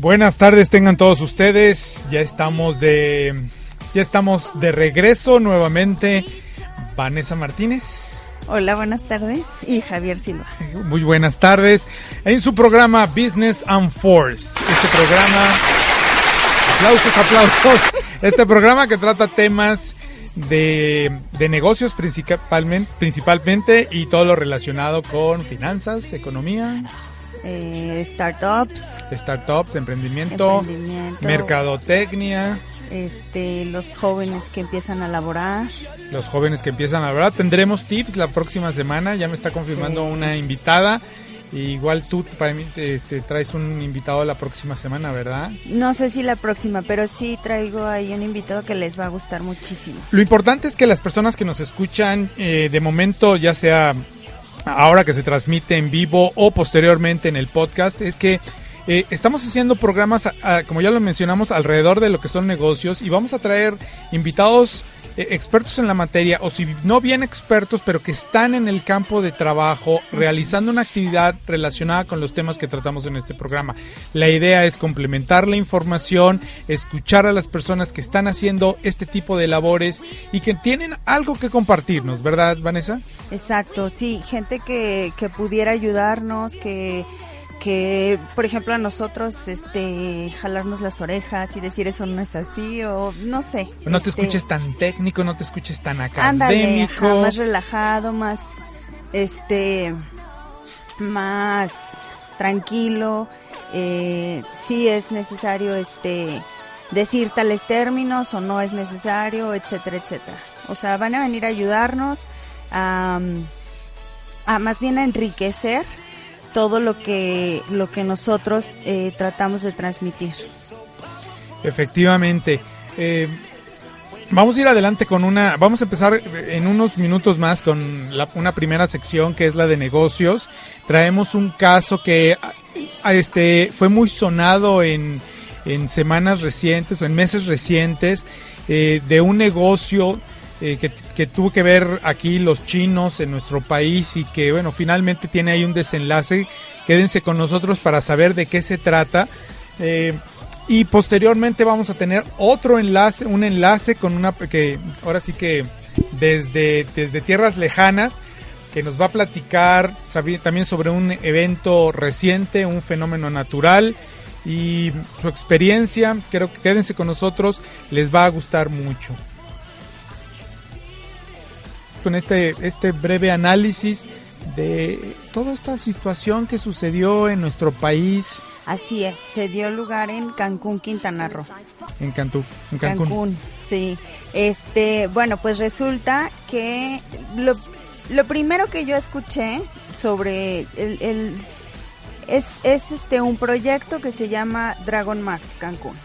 Buenas tardes tengan todos ustedes. Ya estamos de ya estamos de regreso nuevamente. Vanessa Martínez. Hola, buenas tardes. Y Javier Silva. Muy buenas tardes. En su programa Business and Force. Este programa. Aplausos, aplausos. Este programa que trata temas de, de negocios principalmente, principalmente y todo lo relacionado con finanzas, economía, eh, startups. Startups, emprendimiento, mercadotecnia. Este, los jóvenes que empiezan a laborar. Los jóvenes que empiezan a laborar. Tendremos tips la próxima semana. Ya me está confirmando una invitada. igual tú para mí, este, traes un invitado la próxima semana, ¿verdad? No sé si la próxima, pero sí traigo ahí un invitado que les va a gustar muchísimo. Lo importante es que las personas que nos escuchan, eh, de momento, ya sea ahora que se transmite en vivo o posteriormente en el podcast, es que eh, estamos haciendo programas, como ya lo mencionamos, alrededor de lo que son negocios y vamos a traer invitados eh, expertos en la materia o si no bien expertos, pero que están en el campo de trabajo realizando una actividad relacionada con los temas que tratamos en este programa. La idea es complementar la información, escuchar a las personas que están haciendo este tipo de labores y que tienen algo que compartirnos, ¿verdad, Vanessa? Exacto, sí, gente que, que pudiera ayudarnos, que que, por ejemplo, a nosotros, este, jalarnos las orejas y decir eso no es así, o no sé. No te este, escuches tan técnico, no te escuches tan académico. más relajado, más, este, más tranquilo. Eh, si es necesario, este, decir tales términos o no es necesario, etcétera, etcétera. O sea, van a venir a ayudarnos a, a más bien a enriquecer todo lo que, lo que nosotros eh, tratamos de transmitir. Efectivamente. Eh, vamos a ir adelante con una, vamos a empezar en unos minutos más con una primera sección que es la de negocios. Traemos un caso que este fue muy sonado en, en semanas recientes o en meses recientes eh, de un negocio eh, que, tuvo que ver aquí los chinos en nuestro país y que bueno, finalmente tiene ahí un desenlace. Quédense con nosotros para saber de qué se trata. Eh, y posteriormente vamos a tener otro enlace, un enlace con una que ahora sí que desde, desde tierras lejanas que nos va a platicar también sobre un evento reciente, un fenómeno natural y su experiencia. Creo que quédense con nosotros, les va a gustar mucho con este, este breve análisis de toda esta situación que sucedió en nuestro país. Así es, se dio lugar en Cancún, Quintana Roo. En Cancún, en Cancún. sí. Este, bueno, pues resulta que lo, lo primero que yo escuché sobre el, el es, es este un proyecto que se llama Dragon Mark Cancún.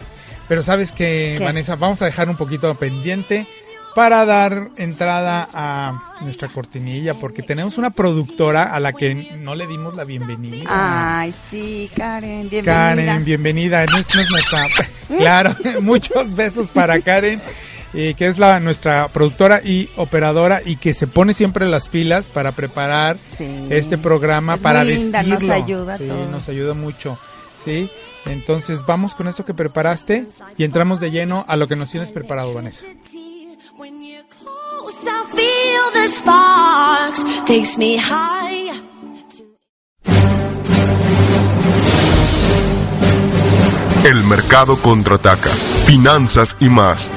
Pero sabes que, Vanessa, vamos a dejar un poquito pendiente para dar entrada a nuestra cortinilla, porque tenemos una productora a la que no le dimos la bienvenida. Ay, sí, Karen, bienvenida. Karen, bienvenida. claro, muchos besos para Karen. Eh, que es la nuestra productora y operadora y que se pone siempre las pilas para preparar este programa para muy linda, Nos ayuda, sí, nos ayuda mucho, sí. Entonces vamos con esto que preparaste y entramos de lleno a lo que nos tienes preparado, Vanessa. El mercado contraataca. Finanzas y más.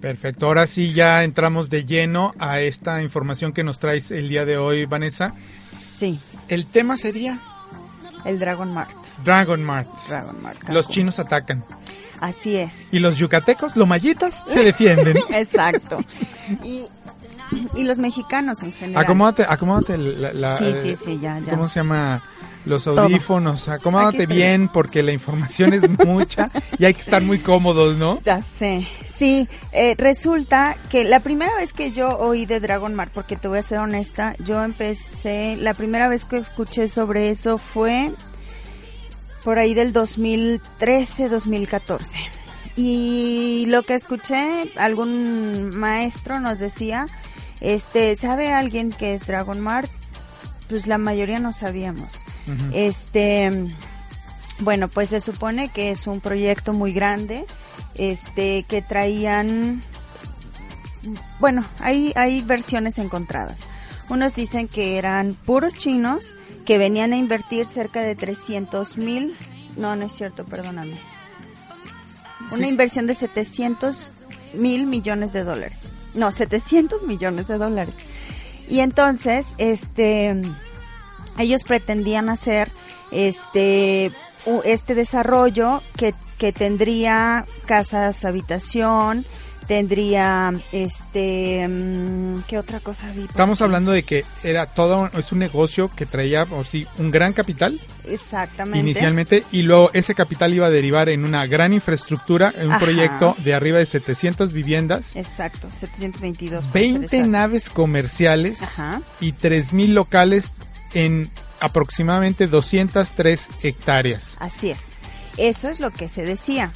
Perfecto, ahora sí ya entramos de lleno a esta información que nos traes el día de hoy, Vanessa. Sí, El tema sería el Dragon Mart. Dragon Mart. Dragon Mart. Los chinos atacan. Así es. Y los yucatecos, los mayitas, se defienden. Exacto. Y, y los mexicanos en general. Acomódate, acomódate la, la- Sí, eh, sí, sí, ya, ya. ¿Cómo se llama? Los audífonos. Acomódate bien porque la información es mucha y hay que estar muy cómodos, ¿no? Ya sé. Sí, eh, resulta que la primera vez que yo oí de Dragon Mart, porque te voy a ser honesta, yo empecé, la primera vez que escuché sobre eso fue por ahí del 2013, 2014. Y lo que escuché, algún maestro nos decía, este, ¿sabe alguien que es Dragon Mart? Pues la mayoría no sabíamos. Este, bueno, pues se supone que es un proyecto muy grande, este, que traían, bueno, hay, hay versiones encontradas. Unos dicen que eran puros chinos que venían a invertir cerca de 300 mil, no, no es cierto, perdóname. Una inversión de 700 mil millones de dólares. No, 700 millones de dólares. Y entonces, este, ellos pretendían hacer este este desarrollo que, que tendría casas habitación tendría este mm, qué otra cosa vi Estamos hablando de que era todo, es un negocio que traía, o sí, un gran capital exactamente inicialmente y luego ese capital iba a derivar en una gran infraestructura, en un Ajá. proyecto de arriba de 700 viviendas, exacto 722 para ser 20 exacto. naves comerciales Ajá. y 3.000 locales en aproximadamente 203 hectáreas. Así es. Eso es lo que se decía.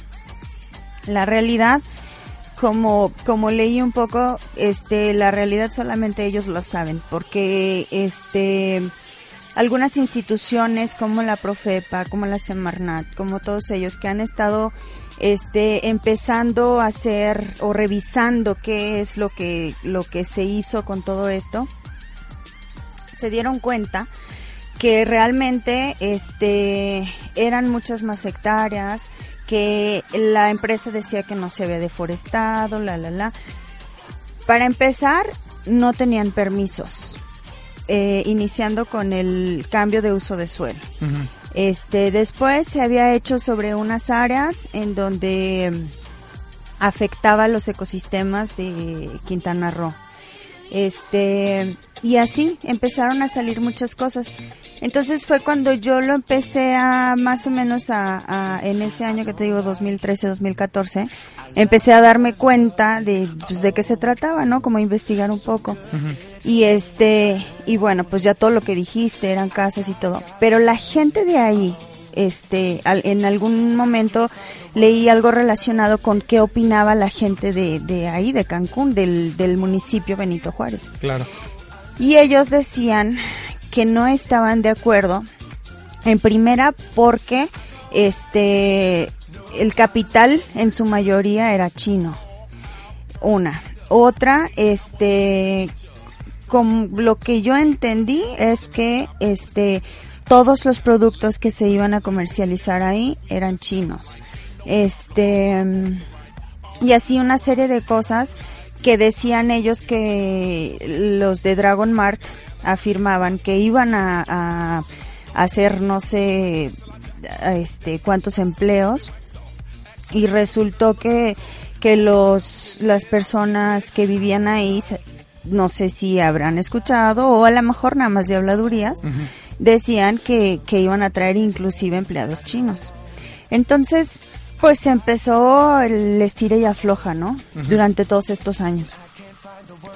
La realidad, como, como leí un poco, este, la realidad solamente ellos lo saben, porque este, algunas instituciones como la Profepa, como la Semarnat, como todos ellos que han estado este empezando a hacer o revisando qué es lo que lo que se hizo con todo esto se dieron cuenta que realmente este eran muchas más hectáreas, que la empresa decía que no se había deforestado, la la la. Para empezar, no tenían permisos, eh, iniciando con el cambio de uso de suelo. Este, después se había hecho sobre unas áreas en donde afectaba los ecosistemas de Quintana Roo. Este, y así empezaron a salir muchas cosas. Entonces fue cuando yo lo empecé a más o menos a, a- en ese año que te digo 2013, 2014, empecé a darme cuenta de pues, de qué se trataba, ¿no? Como investigar un poco. Y este, y bueno, pues ya todo lo que dijiste, eran casas y todo. Pero la gente de ahí, este, al- en algún momento leí algo relacionado con qué opinaba la gente de, de ahí, de Cancún, del, del municipio Benito Juárez. Claro. Y ellos decían que no estaban de acuerdo, en primera porque este el capital en su mayoría era chino. Una. Otra, este con lo que yo entendí es que este todos los productos que se iban a comercializar ahí eran chinos. Este y así una serie de cosas que decían ellos que los de Dragon Mart afirmaban que iban a, hacer no sé este cuántos empleos y resultó que que los las personas que vivían ahí no sé si habrán escuchado o a lo mejor nada más de habladurías decían que, que iban a traer inclusive empleados chinos. Entonces pues empezó el estira y afloja no durante todos estos años.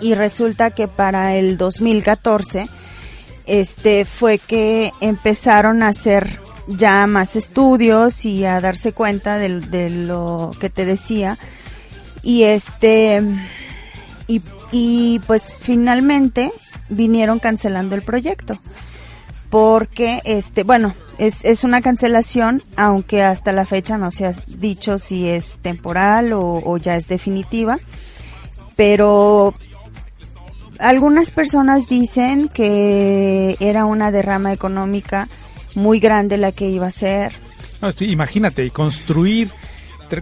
Y resulta que para el 2014 este fue que empezaron a hacer ya más estudios y a darse cuenta de, de lo que te decía. Y este y, y pues finalmente vinieron cancelando el proyecto porque, este, bueno, es, es una cancelación, aunque hasta la fecha no se ha dicho si es temporal o, o ya es definitiva, pero algunas personas dicen que era una derrama económica muy grande la que iba a ser. No, sí, imagínate, y construir,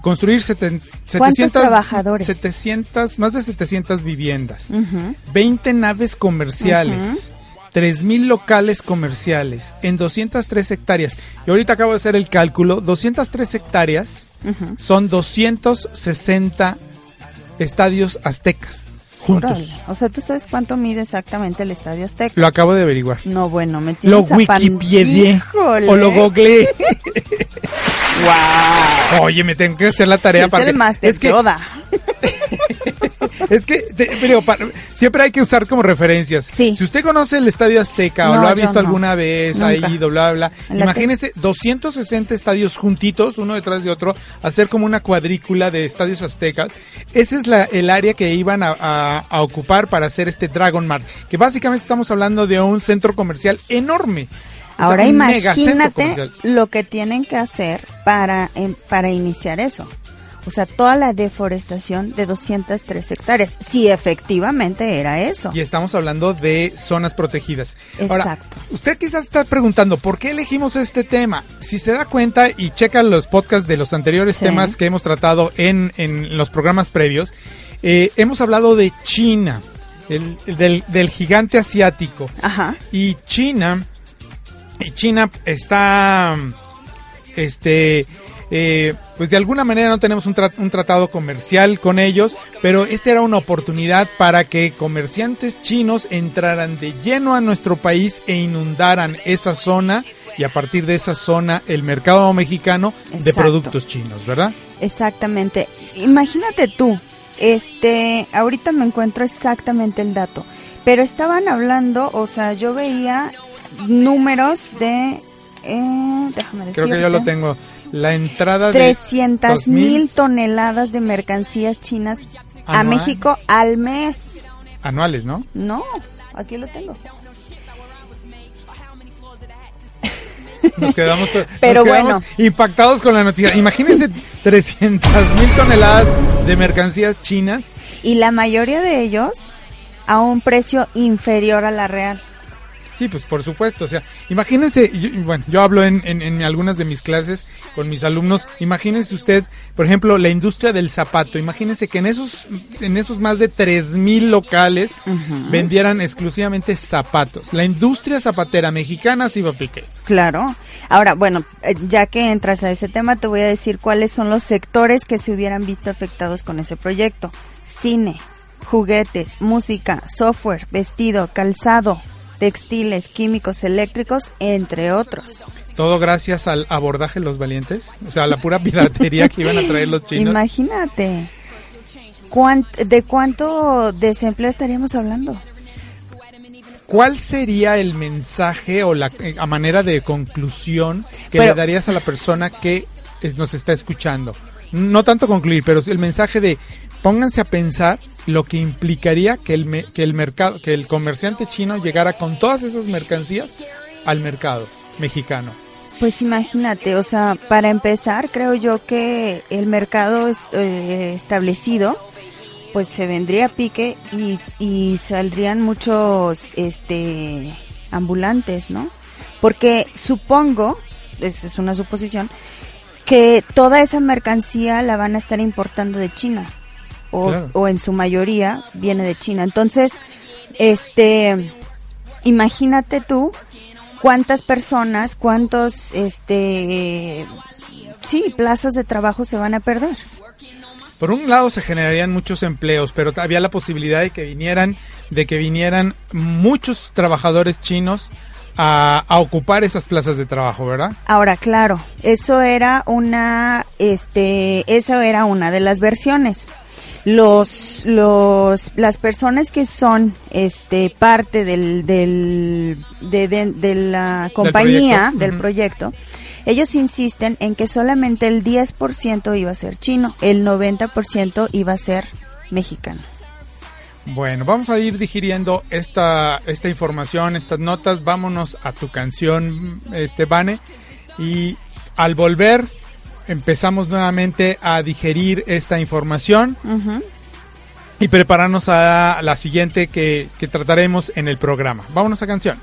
construir seten- ¿Cuántos 700, trabajadores? 700, más de 700 viviendas, Ujú. 20 naves comerciales, 3.000 locales comerciales en 203 hectáreas. Y ahorita acabo de hacer el cálculo, 203 hectáreas Ujú. son 260 estadios aztecas juntos. O sea, ¿tú sabes cuánto mide exactamente el Estadio Azteca? Lo acabo de averiguar. No, bueno, me Lo tienes apan- Wikipedié o lo googleé. Wow. Oye, me tengo que hacer la tarea es para el que- Master es que Yoda. Es que, te- pero para- siempre hay que usar como referencias. Sí. Si usted conoce el Estadio Azteca o lo ha visto no. alguna vez, Nunca. ido, bla, bla, En la imagínese 260 estadios juntitos, uno detrás de otro, hacer como una cuadrícula de estadios aztecas. Ese es la, el área que iban a, a- a ocupar para hacer este Dragon Mart, que básicamente estamos hablando de un centro comercial enorme. O sea, Ahora un megacentro imagínate lo que tienen que hacer para, em, para iniciar eso. O sea, toda la deforestación de 203 hectáreas. Si efectivamente era eso. Y estamos hablando de zonas protegidas. Ahora, Exacto. usted quizás está preguntando, ¿por qué elegimos este tema? Si se da cuenta y checa los podcasts de los anteriores Sí. temas que hemos tratado en, en los programas previos, eh, hemos hablado de China, el del, del gigante asiático. Ajá. Y China, y China está, este, eh, pues de alguna manera no tenemos un, tra- un tratado comercial con ellos, pero esta era una oportunidad para que comerciantes chinos entraran de lleno a nuestro país e inundaran esa zona y a partir de esa zona el mercado mexicano de productos chinos, ¿verdad? Exactamente. Imagínate tú, este, ahorita me encuentro exactamente el dato, pero estaban hablando, o sea, yo veía números de, eh, déjame decirte. Creo que yo lo tengo. La entrada de 300 mil 2000 toneladas de mercancías chinas a. México al mes. anuales, ¿no? No, aquí lo tengo. Nos quedamos, Pero nos quedamos bueno. impactados con la noticia. Imagínense 300 mil toneladas de mercancías chinas. Y la mayoría de ellos a un precio inferior a la real. Sí, pues por supuesto. O sea, imagínense, yo- bueno, yo hablo en, en, en algunas de mis clases con mis alumnos. Imagínense usted, por ejemplo, la industria del zapato. Imagínense que en esos, en esos más de 3 mil locales vendieran exclusivamente zapatos. La industria zapatera mexicana se iba a pique. Claro. Ahora, bueno, eh, ya que entras a ese tema, te voy a decir cuáles son los sectores que se hubieran visto afectados con ese proyecto. Cine, juguetes, música, software, vestido, calzado, textiles, químicos eléctricos, entre otros. Todo gracias al abordaje de los valientes. O sea, la pura piratería que iban a traer los chinos. Imagínate. ¿Cuánt- ¿De cuánto desempleo estaríamos hablando? ¿Cuál sería el mensaje o la eh, a manera de conclusión que Pero- le darías a la persona que nos está escuchando? No tanto concluir, pero el mensaje de pónganse a pensar lo que implicaría que el, me- que el mercado, que el comerciante chino llegara con todas esas mercancías al mercado mexicano. Pues imagínate, o sea, para empezar, creo yo que el mercado es- eh, establecido, pues se vendría a pique y, y saldrían muchos, este, ambulantes, ¿no? Porque supongo, esa es una suposición, que toda esa mercancía la van a estar importando de China o, Claro. o en su mayoría viene de China. Entonces, este, imagínate tú cuántas personas, cuántos, este, sí, plazas de trabajo se van a perder. Por un lado se generarían muchos empleos, pero había la posibilidad de que vinieran, de que vinieran muchos trabajadores chinos a, a ocupar esas plazas de trabajo, ¿verdad? Ahora, claro, eso era una, este, eso era una de las versiones. Los, los, las personas que son, este, parte del, del, de, de- de la compañía, proyecto. del proyecto, ellos insisten en que solamente el 10% iba a ser chino, el 90% iba a ser mexicano. Bueno, vamos a ir digiriendo esta, esta información, estas notas. Vámonos a tu canción, este Vane. Y al volver, empezamos nuevamente a digerir esta información y prepararnos a la siguiente que, que trataremos en el programa. Vámonos a canción.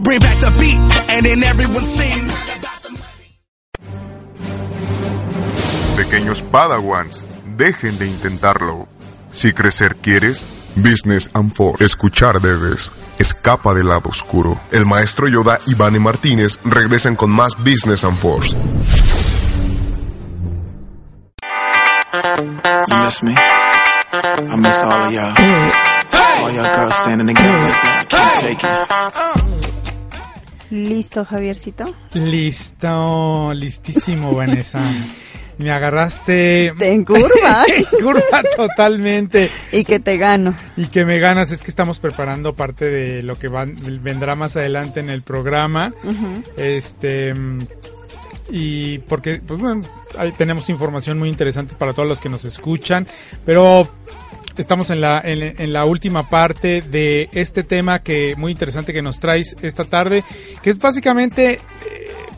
Bring back the beat, and then everyone sing. Pequeños Padawans, dejen de intentarlo. Si crecer quieres, Business and Force. Escuchar debes. Escapa del lado oscuro. El maestro Yoda y Vane Martínez regresan con más Business and Force. You miss me? I miss all of y'all. All y'all girls standing together like that. Can't take it. ¿Listo, Javiercito? Listo, listísimo, Vanessa. Me agarraste En curva. en curva totalmente. y que te gano. Y que me ganas es que estamos preparando parte de lo que van- vendrá más adelante en el programa. Este y porque pues bueno, ahí tenemos información muy interesante para todos los que nos escuchan, pero estamos en la en, en la última parte de este tema que muy interesante que nos traes esta tarde, que es básicamente eh,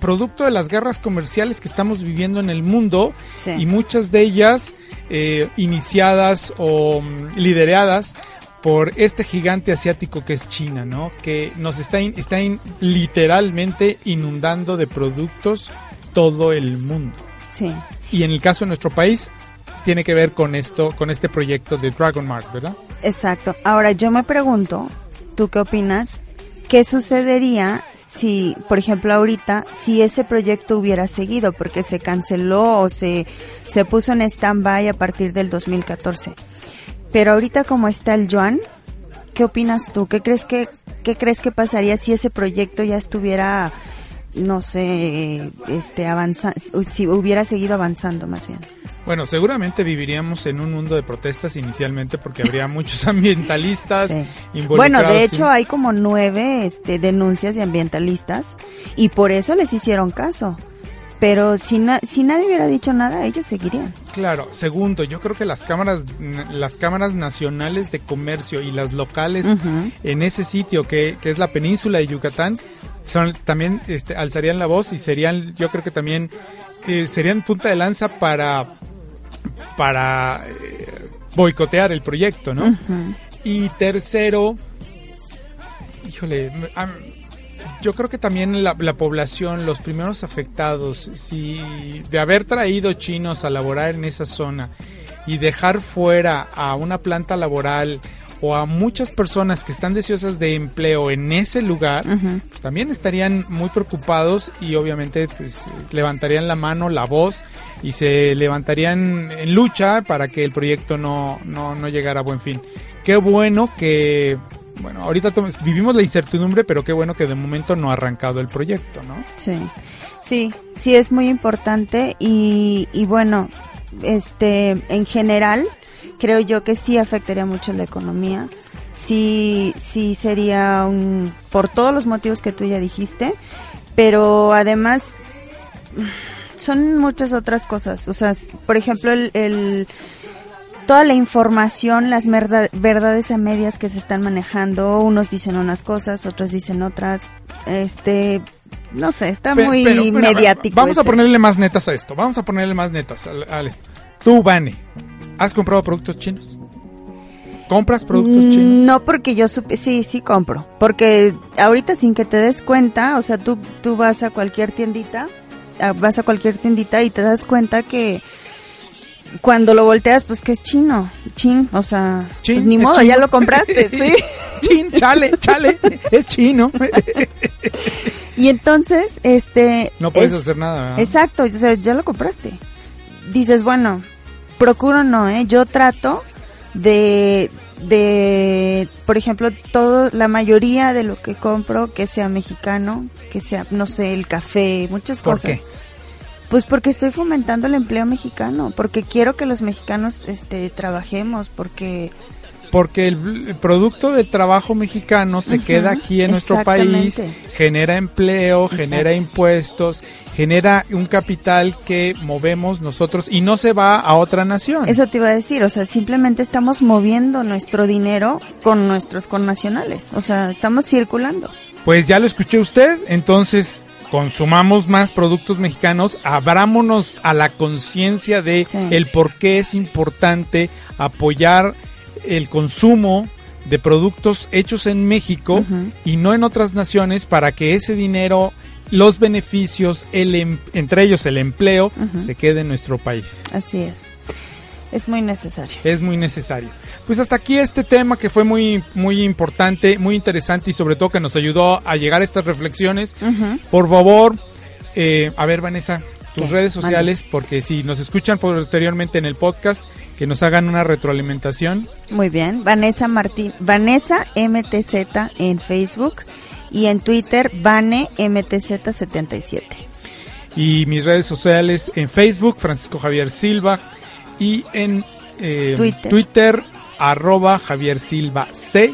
producto de las guerras comerciales que estamos viviendo en el mundo Sí. y muchas de ellas eh, iniciadas o mm, lideradas por este gigante asiático que es China, ¿no? Que nos está, in- está in- literalmente inundando de productos todo el mundo. Sí. Y en el caso de nuestro país tiene que ver con esto, con este proyecto de Dragon Mark, ¿verdad? Exacto. Ahora yo me pregunto, ¿tú qué opinas? ¿Qué sucedería si, por ejemplo, ahorita, si ese proyecto hubiera seguido porque se canceló o se, se puso en stand-by a partir del 2014? Pero ahorita como está el yuan, ¿qué opinas tú? ¿Qué crees que, qué crees que pasaría si ese proyecto ya estuviera no sé, este avanza, si hubiera seguido avanzando más bien. Bueno, seguramente viviríamos en un mundo de protestas inicialmente porque habría muchos ambientalistas Sí. involucrados. Bueno, de hecho hay como nueve este, denuncias de ambientalistas y por eso les hicieron caso. Pero si, na- si nadie hubiera dicho nada, ellos seguirían. Claro, segundo, yo creo que las cámaras, las cámaras nacionales de comercio y las locales en ese sitio que, que es la península de Yucatán son también este, alzarían la voz y serían, yo creo que también eh, serían punta de lanza para para eh, boicotear el proyecto, ¿no? Y tercero, híjole, yo creo que también la, la población, los primeros afectados, si de haber traído chinos a laborar en esa zona y dejar fuera a una planta laboral o a muchas personas que están deseosas de empleo en ese lugar, pues también estarían muy preocupados y obviamente pues levantarían la mano, la voz y se levantarían en lucha para que el proyecto no, no, no llegara a buen fin. Qué bueno que, bueno, ahorita vivimos la incertidumbre, pero qué bueno que de momento no ha arrancado el proyecto, ¿no? Sí, sí, sí es muy importante y, y bueno, este, en general, creo yo que sí afectaría mucho la economía. Sí, sí sería un, por todos los motivos que tú ya dijiste, pero además son muchas otras cosas. O sea, por ejemplo, el, el- toda la información, las merda- verdades a medias que se están manejando, unos dicen unas cosas, otros dicen otras. Este, no sé, está muy pero, mediático. Vamos a ponerle más netas a esto, vamos a ponerle más netas al, al esto. Tú, Vane, ¿has comprado productos chinos? ¿Compras productos Mm, chinos? No, porque yo supe, sí, sí compro. Porque ahorita sin que te des cuenta, o sea, tú, tú vas a cualquier tiendita, vas a cualquier tiendita y te das cuenta que cuando lo volteas, pues que es chino, chin, o sea, Chin, pues ni modo, chino. ya lo compraste, sí. Chin, chale, chale, es chino. Y entonces, este... No puedes es- hacer nada. ¿verdad? Exacto, o sea, ya lo compraste. Dices, bueno, procuro no, ¿eh? Yo trato de, de, por ejemplo, todo, la mayoría de lo que compro, que sea mexicano, que sea, no sé, el café, muchas ¿Por cosas. qué? Pues porque estoy fomentando el empleo mexicano, porque quiero que los mexicanos, este, trabajemos, porque Porque el, el producto del trabajo mexicano se queda aquí en nuestro país, genera empleo, genera impuestos, genera un capital que movemos nosotros y no se va a otra nación. eso te iba a decir, o sea, simplemente estamos moviendo nuestro dinero con nuestros connacionales, o sea, estamos circulando. Pues ya lo escuché usted, entonces consumamos más productos mexicanos, abrámonos a la conciencia de Sí. el por qué es importante apoyar el consumo de productos hechos en México y no en otras naciones para que ese dinero, los beneficios, el em- entre ellos el empleo, se quede en nuestro país. Así es. Es muy necesario. Es muy necesario. Pues hasta aquí este tema que fue muy muy importante, muy interesante y sobre todo que nos ayudó a llegar a estas reflexiones. Por favor, eh, a ver Vanessa, tus ¿Qué? redes sociales, porque si nos escuchan posteriormente en el podcast, que nos hagan una retroalimentación. Muy bien. Vanessa Martín, Vanessa MTZ en Facebook y en Twitter Vane MTZ77. Y mis redes sociales en Facebook, Francisco Javier Silva, y en eh, Twitter. Twitter, arroba Javier Silva C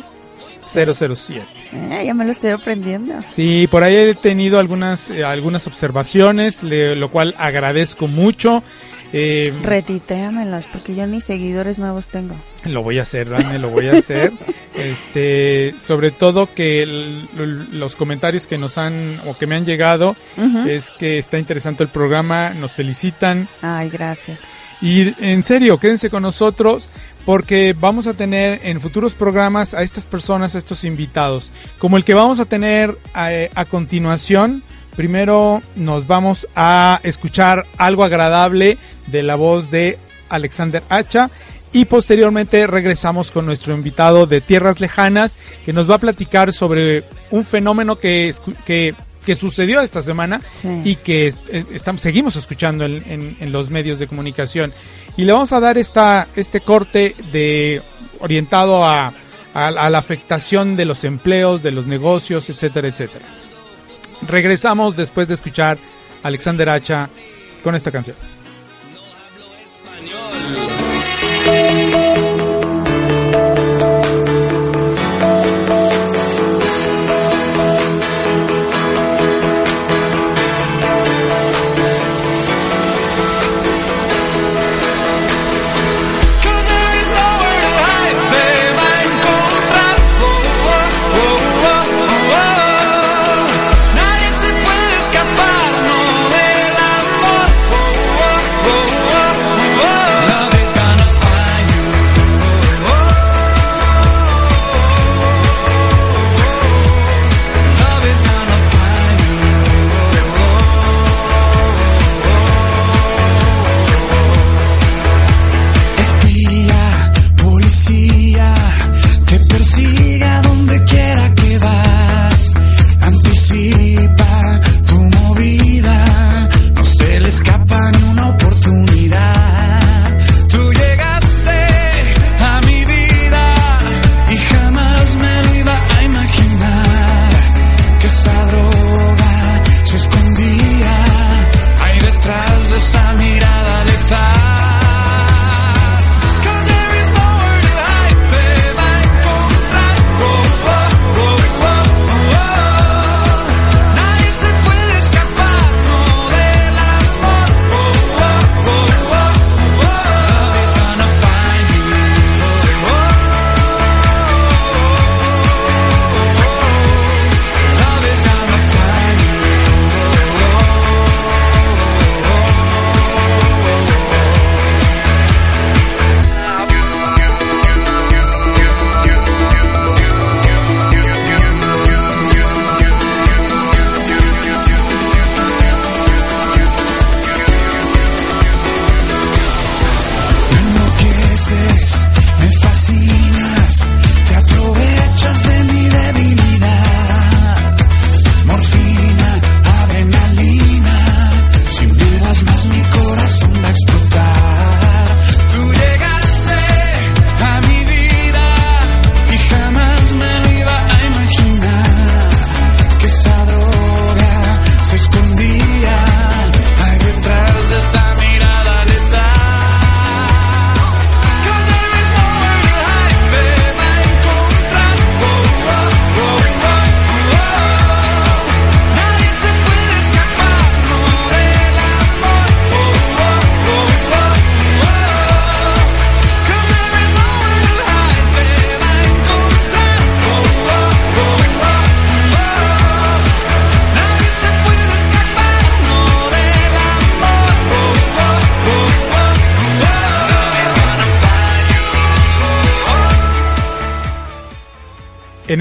007. Eh, ya me lo estoy aprendiendo. Sí, por ahí he tenido algunas, eh, algunas observaciones, le- lo cual agradezco mucho. Eh, Retitéamelas porque yo ni seguidores nuevos tengo. Lo voy a hacer, Dani, lo voy a hacer. Este, sobre todo que el- los comentarios que nos han o que me han llegado es que está interesante el programa, nos felicitan Ay, gracias. y en serio, quédense con nosotros porque vamos a tener en futuros programas a estas personas, a estos invitados, como el que vamos a tener a, a continuación. Primero nos vamos a escuchar algo agradable de la voz de Alexander Hacha y posteriormente regresamos con nuestro invitado de Tierras Lejanas que nos va a platicar sobre un fenómeno que, que, que sucedió esta semana Sí. y que eh, estamos, seguimos escuchando en, en- en los medios de comunicación. Y le vamos a dar esta, este corte de orientado a, a- a la afectación de los empleos, de los negocios, etcétera, etcétera. Regresamos después de escuchar a Alexander Hacha con esta canción.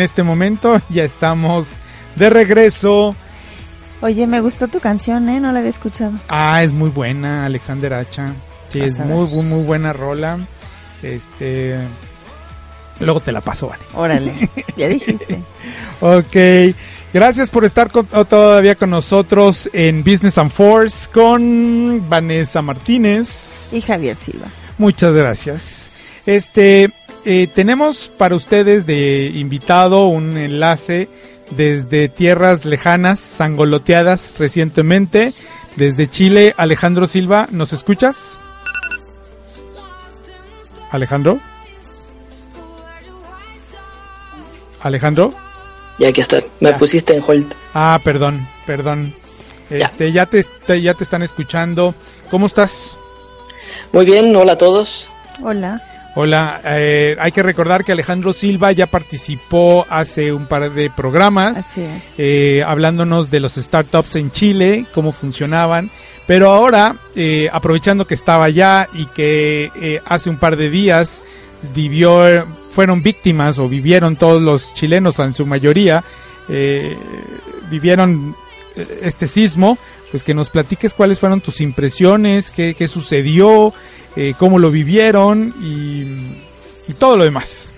Este momento ya estamos de regreso. Oye, me gustó tu canción, ¿eh? No la había escuchado. Ah, es muy buena, Alexander Hacha. Sí, Vas es muy, muy, muy buena rola. Este. Luego te la paso, vale. Órale, ya dijiste. Ok. Gracias por estar con- todavía con nosotros en Business and Force con Vanessa Martínez. Y Javier Silva. Muchas gracias. Este, eh, tenemos para ustedes de invitado un enlace desde tierras lejanas, sangoloteadas recientemente, desde Chile. Alejandro Silva, ¿nos escuchas? Alejandro. Alejandro. Ya aquí estoy. Me Ya. pusiste en hold. Ah, perdón, perdón. Ya. Este, ya te, te- ya te están escuchando. ¿Cómo estás? Muy bien, hola a todos. Hola. Hola, eh, hay que recordar que Alejandro Silva ya participó hace un par de programas Así es. eh, hablándonos de los startups en Chile, cómo funcionaban, pero ahora, eh, aprovechando que estaba allá y que eh, hace un par de días vivió, fueron víctimas o vivieron todos los chilenos en su mayoría, eh, vivieron eh, este sismo, pues que nos platiques cuáles fueron tus impresiones, qué, qué sucedió, eh, cómo lo vivieron y, y todo lo demás.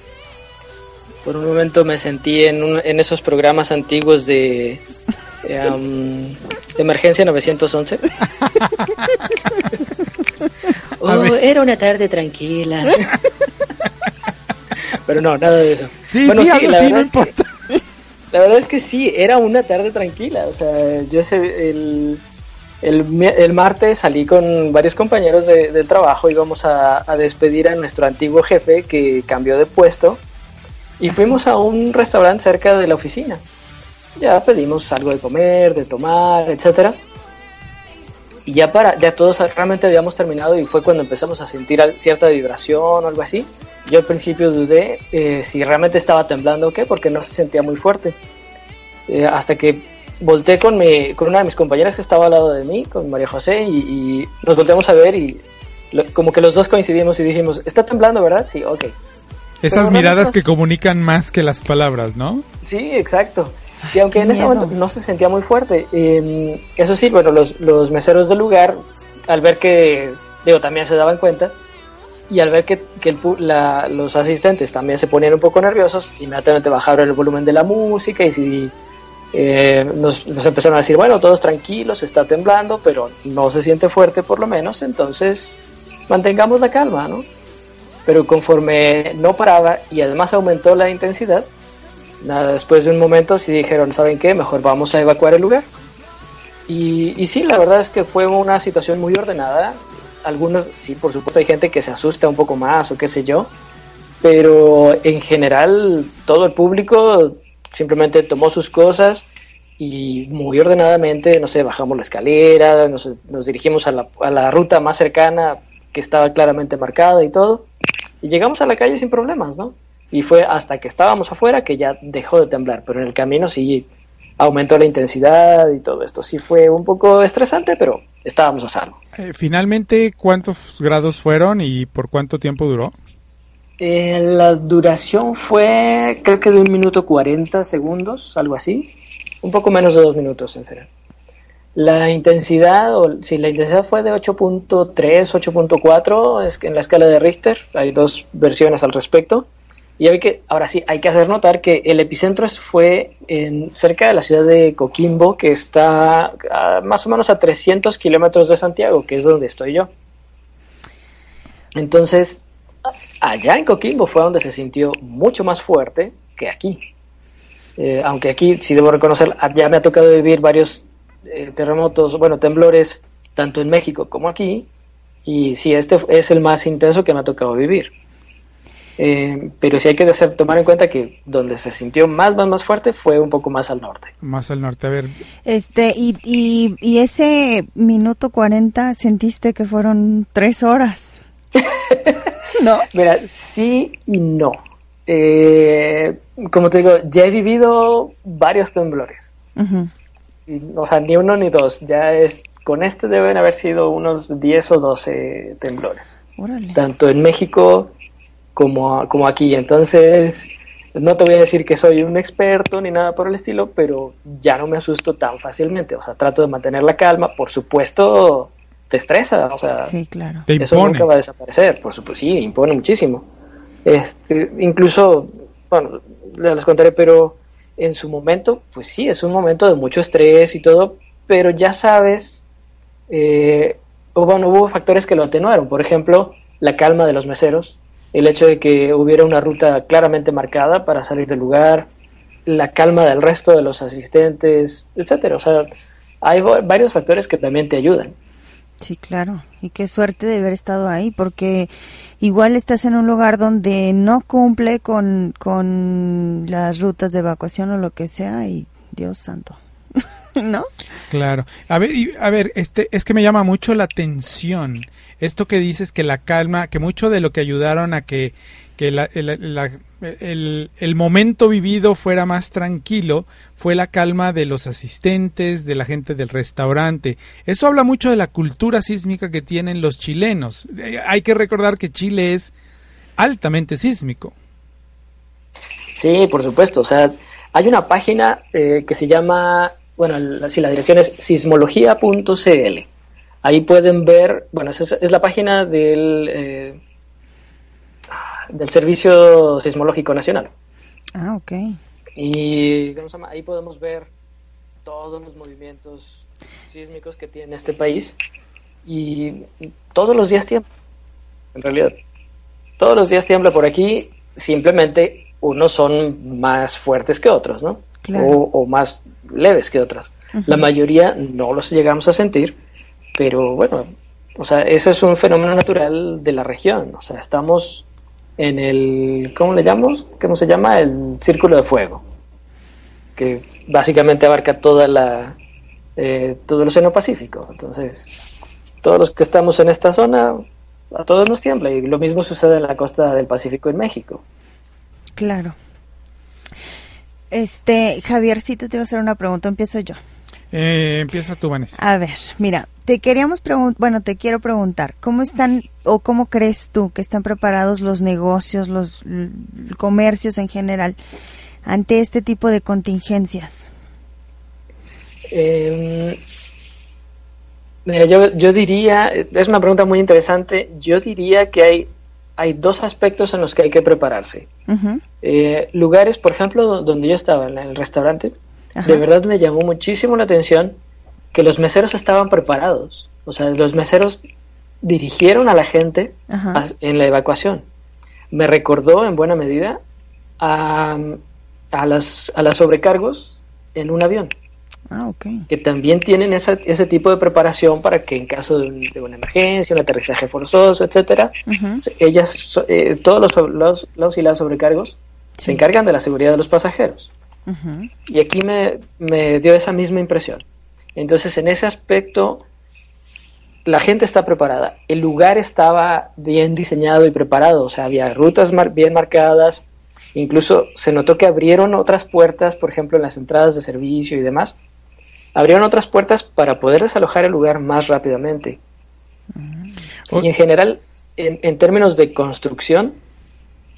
Por un momento me sentí en, un- en esos programas antiguos de, eh, um, de emergencia 911. A oh, era una tarde tranquila. Pero no, nada de eso. Sí, Bueno, sí, la no verdad es que- importa. La verdad es que sí, era una tarde tranquila. O sea, yo ese, el, el, el martes salí con varios compañeros de, del trabajo, íbamos a, a despedir a nuestro antiguo jefe que cambió de puesto y fuimos a un restaurante cerca de la oficina. Ya pedimos algo de comer, de tomar, etcétera. Y ya para, ya todos realmente habíamos terminado y fue cuando empezamos a sentir cierta vibración o algo así. Yo al principio dudé eh, si realmente estaba temblando o qué, porque no se sentía muy fuerte. Eh, hasta que volteé con, mi, con una de mis compañeras que estaba al lado de mí, con María José, y, y nos volteamos a ver y lo- como que los dos coincidimos y dijimos, está temblando, ¿verdad? Sí, ok. Esas Pero miradas que comunican más que las palabras, ¿no? Sí, exacto. Y aunque Qué en ese miedo. momento no se sentía muy fuerte, eh, eso sí, bueno, los, los meseros del lugar, al ver que, digo, también se daban cuenta, y al ver que, que el la- los asistentes también se ponían un poco nerviosos, inmediatamente bajaron el volumen de la música y si, eh, nos, nos empezaron a decir, bueno, todos tranquilos, está temblando, pero no se siente fuerte por lo menos, entonces mantengamos la calma, ¿no? Pero conforme no paraba y además aumentó la intensidad, nada, después de un momento sí dijeron, ¿saben qué? Mejor vamos a evacuar el lugar. Y, y sí, la verdad es que fue una situación muy ordenada. Algunos, sí, por supuesto hay gente que se asusta un poco más o qué sé yo, pero en general todo el público simplemente tomó sus cosas y muy ordenadamente, no sé, bajamos la escalera, nos, nos dirigimos a la, a la ruta más cercana que estaba claramente marcada y todo, y llegamos a la calle sin problemas, ¿no? Y fue hasta que estábamos afuera que ya dejó de temblar, pero en el camino sí aumentó la intensidad y todo esto. Sí fue un poco estresante, pero estábamos a salvo. Eh, finalmente, ¿cuántos grados fueron y por cuánto tiempo duró? Eh, la duración fue creo que de un minuto 40 segundos, algo así. Un poco menos de dos minutos en general. La intensidad, o sí, la intensidad fue de 8.3, 8.4 es que en la escala de Richter. Hay dos versiones al respecto. Y hay que, ahora sí, hay que hacer notar que el epicentro fue en, cerca de la ciudad de Coquimbo, que está a- más o menos a 300 kilómetros de Santiago, que es donde estoy yo. Entonces, allá en Coquimbo fue donde se sintió mucho más fuerte que aquí. Eh, aunque aquí, sí debo reconocer, ah, ya me ha tocado vivir varios eh, terremotos, bueno, temblores, tanto en México como aquí, y sí, este es el más intenso que me ha tocado vivir. Eh, pero sí hay que hacer- tomar en cuenta que donde se sintió más, más, más fuerte fue un poco más al norte. Más al norte, a ver. Este, y, y, y ese minuto 40 sentiste que fueron tres horas. ¿No? Mira, sí y no. Eh, como te digo, ya he vivido varios temblores. O sea, ni uno ni dos. Ya es, con este deben haber sido unos 10 o 12 temblores. Órale. Tanto en México como, como aquí. Entonces, no te voy a decir que soy un experto ni nada por el estilo, pero ya no me asusto tan fácilmente. O sea, trato de mantener la calma. Por supuesto, te estresa. O sea, Sí, claro. Te eso nunca va a desaparecer, por supuesto, sí, impone muchísimo. Este, incluso, bueno, ya les contaré, pero en su momento, pues sí, es un momento de mucho estrés y todo, pero ya sabes, eh, o bueno, hubo factores que lo atenuaron, por ejemplo, la calma de los meseros, el hecho de que hubiera una ruta claramente marcada para salir del lugar, la calma del resto de los asistentes, etcétera. O sea, hay va- varios factores que también te ayudan. Sí, claro. Y qué suerte de haber estado ahí, porque igual estás en un lugar donde no cumple con, con las rutas de evacuación o lo que sea, y Dios santo. ¿No? Claro. A ver, y- a ver, este, es que me llama mucho la atención esto que dices que la calma, que mucho de lo que ayudaron a que, que la- el, el- momento vivido fuera más tranquilo fue la calma de los asistentes, de la gente del restaurante. Eso habla mucho de la cultura sísmica que tienen los chilenos. Eh, hay que recordar que Chile es altamente sísmico. Sí, por supuesto. O sea, hay una página eh, que se llama, bueno, sí, la dirección es sismología.cl. Ahí pueden ver, bueno, esa es, es la página del, eh, del Servicio Sismológico Nacional. Ah, ok. Y ahí podemos ver todos los movimientos sísmicos que tiene este país. Y todos los días tiembla, en realidad. Todos los días tiembla por aquí, simplemente unos son más fuertes que otros, ¿no? Claro. o, o más leves que otras. La mayoría no los llegamos a sentir, pero bueno, o sea, ese es un fenómeno natural de la región. O sea, estamos en el, ¿cómo le llamamos? ¿Cómo se llama? El círculo de fuego, que básicamente abarca toda la, eh, todo el océano Pacífico. Entonces, todos los que estamos en esta zona, a todos nos tiembla. Y lo mismo sucede en la costa del Pacífico en México. Claro. Este, Javiercito, te iba a hacer una pregunta, empiezo yo. Eh, empieza tú, Vanessa. A ver, mira, te queríamos preguntar, bueno, te quiero preguntar, ¿cómo están o cómo crees tú que están preparados los negocios, los comercios en general ante este tipo de contingencias? Eh, mira, yo, yo diría, es una pregunta muy interesante, yo diría que hay, hay dos aspectos en los que hay que prepararse. Eh, lugares, por ejemplo, do- donde yo estaba, en el restaurante, Ajá. de verdad me llamó muchísimo la atención que los meseros estaban preparados. O sea, los meseros dirigieron a la gente a- en la evacuación. Me recordó en buena medida a, a, las, a las sobrecargos en un avión Ah, que también tienen esa- ese tipo de preparación para que en caso de, un- de una emergencia, un aterrizaje forzoso, etcétera, ellas, so- eh, todos los, los, los y las sobrecargos Sí. se encargan de la seguridad de los pasajeros. Y aquí me, me dio esa misma impresión. Entonces, en ese aspecto, la gente está preparada. El lugar estaba bien diseñado y preparado. O sea, había rutas mar- bien marcadas. Incluso se notó que abrieron otras puertas, por ejemplo, en las entradas de servicio y demás. Abrieron otras puertas para poder desalojar el lugar más rápidamente. O- Y en general, en, en términos de construcción,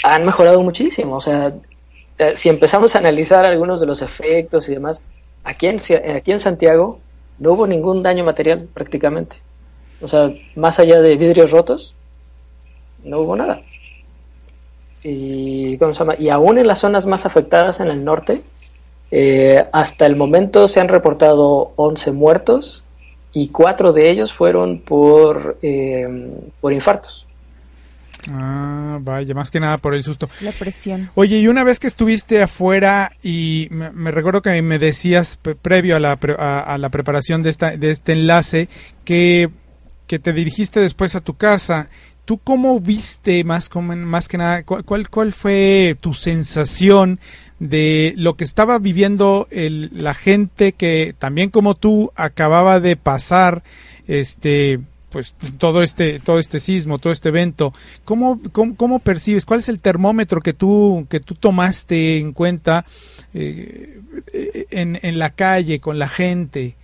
han mejorado muchísimo. O sea, eh, si empezamos a analizar algunos de los efectos y demás, aquí en, aquí en Santiago no hubo ningún daño material prácticamente. O sea, más allá de vidrios rotos, no hubo nada. Y, ¿cómo se llama? y aún en las zonas más afectadas en el norte, eh, hasta el momento se han reportado 11 muertos y cuatro de ellos fueron por, eh, por infartos. Ah, vaya, más que nada por el susto. La presión. Oye, y una vez que estuviste afuera y me, recuerdo que me decías pre- previo a la, pre- a, a la preparación de, esta, de este enlace que, que te dirigiste después a tu casa, ¿tú cómo viste más, más que nada, cu- cuál, cuál fue tu sensación de lo que estaba viviendo el, la gente que también como tú acababa de pasar este pues todo este todo este sismo todo este evento. Cómo, cómo, cómo percibes cuál es el termómetro que tú que tú tomaste en cuenta eh, en, en la calle con la gente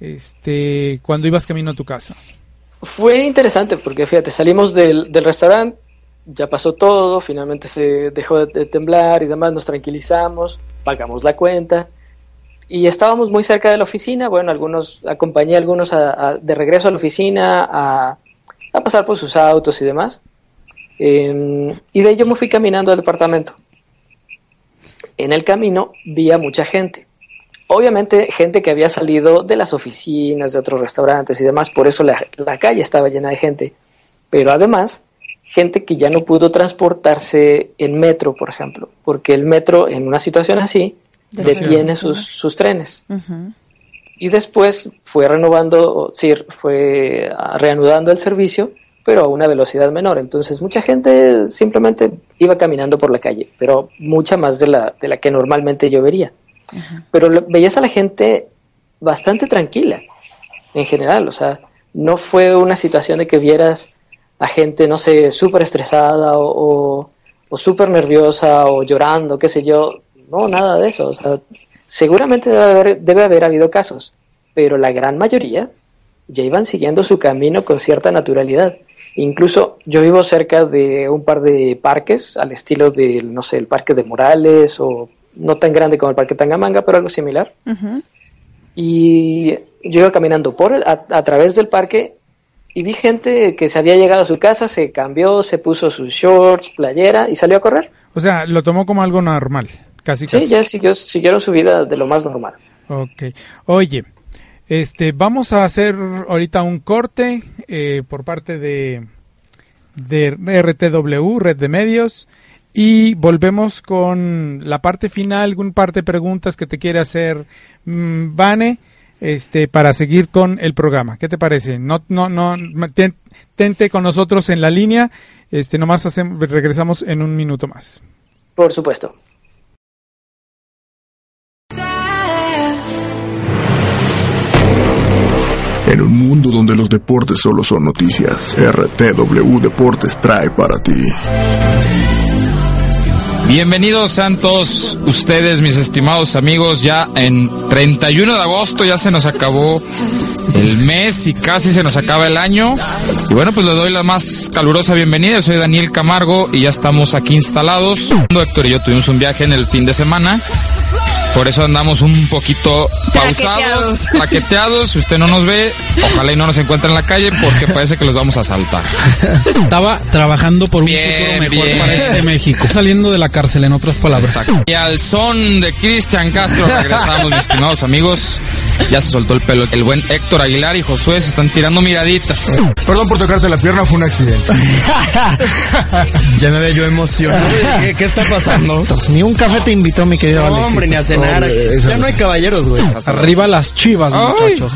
este cuando ibas camino a tu casa Fue interesante porque, fíjate, salimos del, del restaurante, ya pasó todo, finalmente se dejó de, de temblar y demás, nos tranquilizamos, pagamos la cuenta y estábamos muy cerca de la oficina. Bueno, algunos acompañé a algunos a- de regreso a la oficina a, pasar por sus autos y demás. Eh, y de ello me fui caminando al departamento. En el camino vi a mucha gente. Obviamente gente que había salido de las oficinas, de otros restaurantes y demás, por eso la, la calle estaba llena de gente. Pero además, gente que ya no pudo transportarse en metro, por ejemplo, porque el metro en una situación así detiene sus, sus trenes. Y después fue renovando, sí, fue ah, reanudando el servicio, pero a una velocidad menor. Entonces mucha gente simplemente iba caminando por la calle, pero mucha más de la, de la que normalmente yo vería. Pero lo- veías a la gente bastante tranquila, en general. O sea, no fue una situación de que vieras a gente, no sé, súper estresada o, o, o súper nerviosa o llorando, qué sé yo. No, nada de eso. O sea, seguramente debe haber, debe haber habido casos, pero la gran mayoría ya iban siguiendo su camino con cierta naturalidad. Incluso yo vivo cerca de un par de parques, al estilo del, no sé, el parque de Morales o no tan grande como el parque Tangamanga, pero algo similar. Y yo iba caminando por el- a, a través del parque y vi gente que se había llegado a su casa, se cambió, se puso sus shorts, playera y salió a correr. o sea lo tomó como algo normal casi Sí, casi ya siguió, siguieron su vida de lo más normal. Ok. Oye, este, vamos a hacer ahorita un corte eh, por parte de, de RTW, Red de Medios, y volvemos con la parte final, algún parte de preguntas que te quiere hacer mm, Vane, este, para seguir con el programa. ¿Qué te parece? No, no, no, ten- tente con nosotros en la línea, este, nomás hacemos, regresamos en un minuto más. Por supuesto. En un mundo donde los deportes solo son noticias, RTW Deportes trae para ti. Bienvenidos sean todos ustedes, mis estimados amigos, ya en 31 de agosto ya se nos acabó el mes y casi se nos acaba el año. Y bueno, pues les doy la más calurosa bienvenida. Soy Daniel Camargo y ya estamos aquí instalados. Héctor y yo tuvimos un viaje en el fin de semana. Por eso andamos un poquito pausados, paqueteados. Si usted no nos ve, ojalá y no nos encuentre en la calle porque parece que los vamos a saltar. Estaba trabajando por un Bien, futuro mejor bien. para este México. Saliendo de la cárcel, en otras palabras. Y al son de Cristian Castro regresamos, mis estimados amigos. Ya se soltó el pelo. El buen Héctor Aguilar y Josué se están tirando miraditas. Perdón por tocarte la pierna, fue un accidente. Ya me veo yo emocionado. ¿Qué, qué está pasando? Ni un café te invitó, mi querido No, Alexito. hombre, ni a Hombre, ya no hay caballeros, güey. Arriba las chivas, muchachos.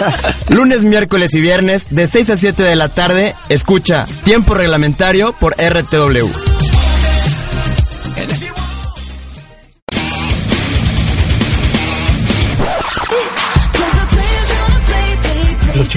Lunes, miércoles y viernes, de 6 a 7 de la tarde, escucha Tiempo Reglamentario por RTW.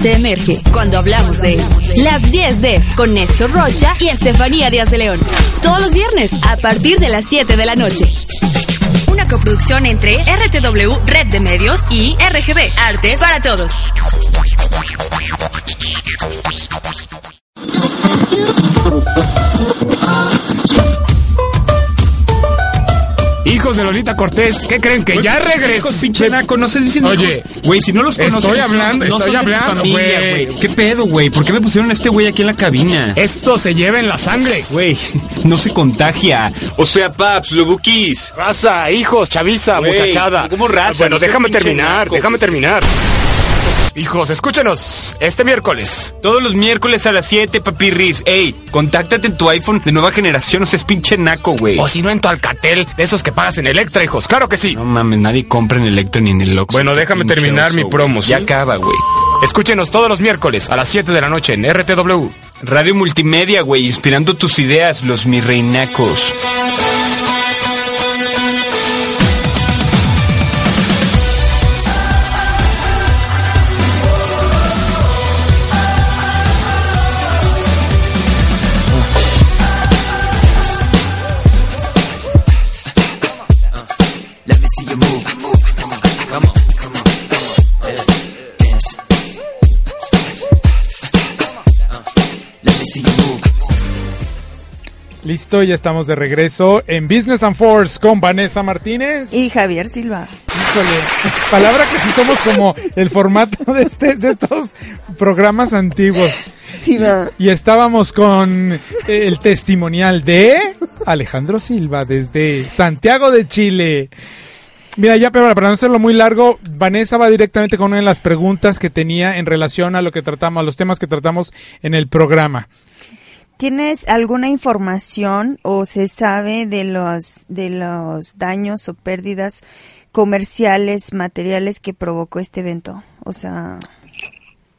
El arte emerge cuando hablamos de. Las 10D con Néstor Rocha y Estefanía Díaz de León. Todos los viernes a partir de las 7 de la noche. Una coproducción entre RTW Red de Medios y RGB Arte para Todos. Hijos de Lolita Cortés, ¿qué creen que ya regresó? Hijos, pinche naco, no se dicen Oye, hijos. Güey, si no los conoces... Estoy hablando, no estoy hablando, güey. ¿Qué pedo, güey? ¿Por qué me pusieron a este güey aquí en la cabina? Esto se lleva en la sangre. Güey, no se contagia. O sea, paps, lo buquis. Raza, hijos, chaviza, muchachada. ¿cómo raza? Bueno, No déjame terminar, naco. déjame terminar. Hijos, escúchenos este miércoles. Todos los miércoles a las 7, papirris. Ey, contáctate en tu iPhone de nueva generación, o sea, es pinche naco, güey. O si no en tu Alcatel, de esos que pagas en Electra, hijos. Claro que sí. No mames, nadie compra en Electro ni en el Oxxo. Bueno, déjame terminar mi promo. Ya acaba, güey. Escúchenos todos los miércoles a las 7 de la noche en RTW. Radio Multimedia, güey, inspirando tus ideas, los mi Listo, ya estamos de regreso en Business and Force con Vanessa Martínez. Y Javier Silva. Híjole, palabra que sí somos como el formato de, este, de estos programas antiguos. Sí, ¿verdad? Y estábamos con el testimonial de Alejandro Silva desde Santiago de Chile. Mira, ya pero para no hacerlo muy largo, Vanessa va directamente con una de las preguntas que tenía en relación a lo que tratamos, a los temas que tratamos en el programa. ¿Tienes alguna información o se sabe de los de los daños o pérdidas comerciales, materiales que provocó este evento? O sea,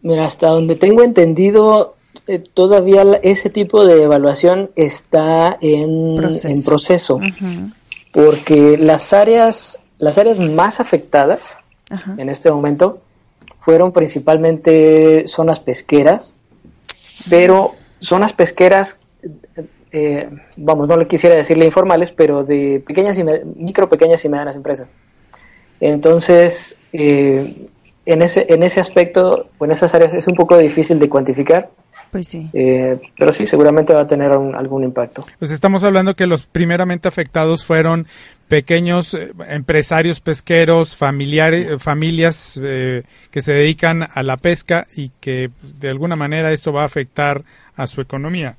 Mira, hasta donde tengo entendido, eh, todavía ese tipo de evaluación está en Proceso. en proceso, ujú, porque las áreas, las áreas más afectadas en este momento fueron principalmente zonas pesqueras, pero zonas pesqueras, eh, vamos, no le quisiera decirle informales, pero de pequeñas y micro, pequeñas y medianas empresas. Entonces, eh, en ese, en ese aspecto o en esas áreas es un poco difícil de cuantificar, Pues sí. Eh, pero sí, seguramente va a tener un- algún impacto. Pues estamos hablando que los primeramente afectados fueron pequeños eh, empresarios pesqueros, familiares, eh, familias eh, que se dedican a la pesca y que pues, de alguna manera esto va a afectar a su economía.